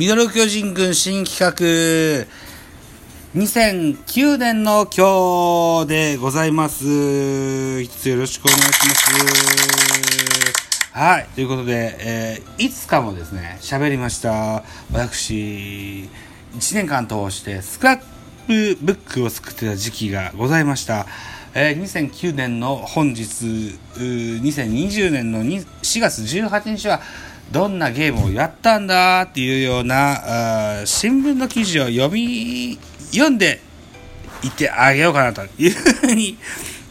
ミドル巨人軍新企画、2009年の今日でございます。一つよろしくお願いします。はい。ということで、えーいつかもですね、喋りました。私、1年間通してスクラップブックを作ってた時期がございました。えー2009年の本日、2020年の4月18日は、どんなゲームをやったんだっていうような、あ新聞の記事を読み、読んでいってあげようかなというふうに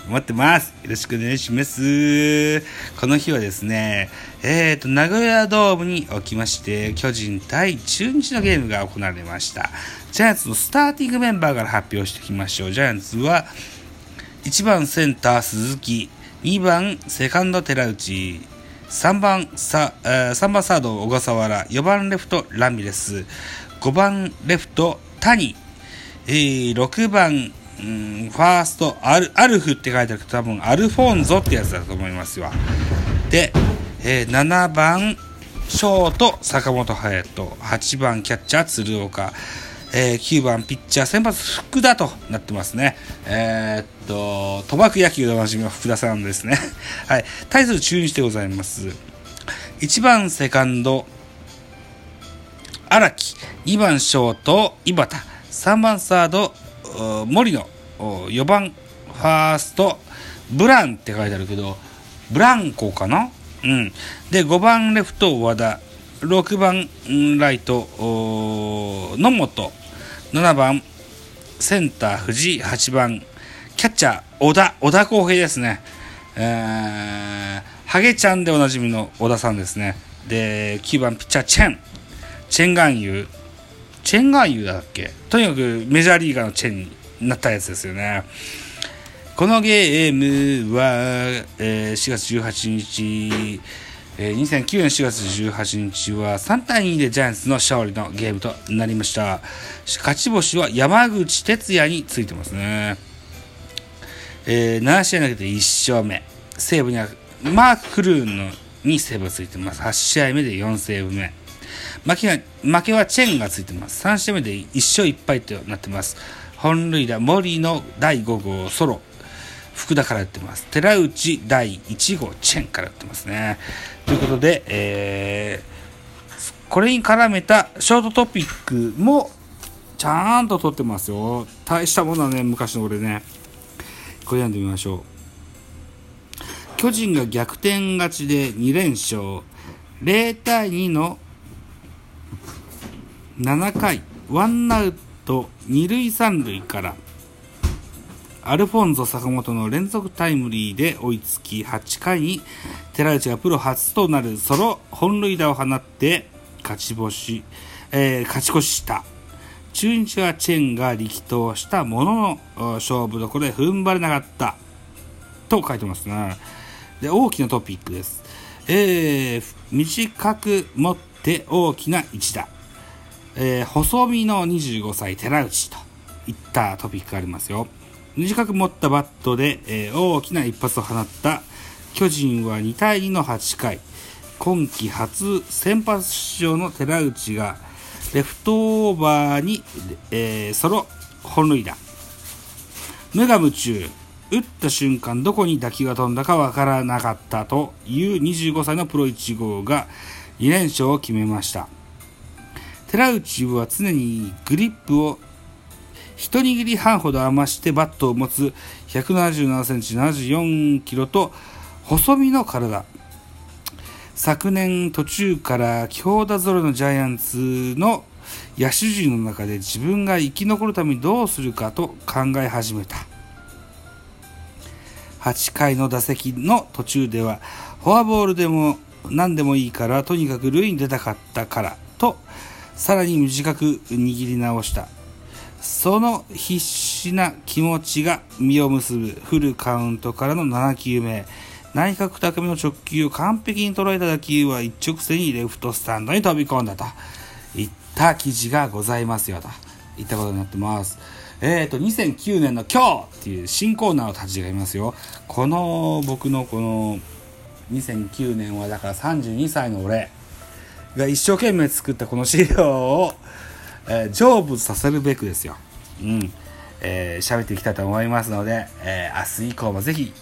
思ってます。よろしくお願いします。この日はですね、えーと、名古屋ドームにおきまして、巨人対中日のゲームが行われました。ジャイアンツのスターティングメンバーから発表していきましょう。ジャイアンツは、1番センター鈴木、2番セカンド寺内、3番サ,、ー3番サード小笠原、4番レフトラミレス、5番レフト谷、えー6番、ファーストアルアルフって書いてあるけど多分アルフォンゾってやつだと思いますわ。で、えー7番ショート坂本勇人、8番キャッチャー鶴岡、えー9番ピッチャー先発福田となってますね。えーっと、賭博野球でおなじみの福田さんですね。はい。対する中日でございます。1番セカンド、荒木、2番ショート、井端、3番サード、森野、4番ファースト、ブランって書いてあるけど、ブランコかな？うん。で、5番レフト、和田、6番ライト、野本、7番センター、藤井、8番キャッチャー、小田、小田康平ですね。えー、ハゲちゃんでおなじみの小田さんですね。で、9番ピッチャー、チェン。チェンガンユー。チェンガンユーだっけ？とにかくメジャーリーガーのチェンになったやつですよね。このゲームは、えー4月18日、えー2009年4月18日は3対2でジャイアンツの勝利のゲームとなりました。勝ち星は山口哲也についてますね。えー7試合投げて1勝目。西武にはマーク・クルーンのにセーブがついてます。8試合目で4セーブ目。負けは負けはチェンがついてます。3試合目で1勝1敗となってます。本塁打、森の第5号ソロ。福田から打ってます。寺内第1号チェンから打ってますね。ということで、えーこれに絡めたショートトピックもちゃんと取ってますよ。大したものはね、昔の俺ね。これ読んでみましょう。巨人が逆転勝ちで2連勝。0対2の7回、ワンアウト2塁3塁から、アルフォンゾ坂本の連続タイムリーで追いつき、8回に寺内がプロ初となるソロ本塁打を放って勝ち星、えー勝ち越しした。中日はチェンが力投したものの、勝負どころで踏ん張れなかった。と書いてますね。で、大きなトピックです。えー短く持って大きな一打。えー細身の25歳寺内といったトピックがありますよ。短く持ったバットで、えー大きな一発を放った巨人は2対2の8回。今季初先発出場の寺内がレフトオーバーに、えーソロ本塁打。無我夢中。打った瞬間どこに打球が飛んだかわからなかったという25歳のプロ1号が2連勝を決めました。寺内は常にグリップを一握り半ほど余してバットを持つ177センチ74キロと細身の体。昨年途中から強打ぞろのジャイアンツの野手陣の中で自分が生き残るためにどうするかと考え始めた。8回の打席の途中ではフォアボールでも何でもいいからとにかく塁に出たかったからとさらに短く握り直したその必死な気持ちが実を結ぶフルカウントからの7球目内角高めの直球を完璧に捉えた打球は一直線にレフトスタンドに飛び込んだといった記事がございますよといったことになってます。えっ、と、2009年の今日っていう新コーナーを立ち上げますよ。この僕のこの2009年はだから32歳の俺が一生懸命作ったこの資料を、えー、成仏させるべくですよ。うん。えー、喋っていきたいと思いますので、えー、明日以降もぜひ、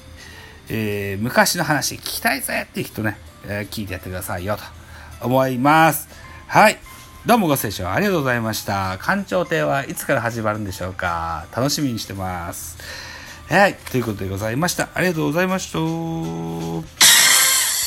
えー、昔の話聞きたいぜっていう人ね、えー、聞いてやってくださいよと思います。はい。どうもご清聴ありがとうございました。館長亭はいつから始まるんでしょうか楽しみにしてます。はい。ということでございました。ありがとうございました。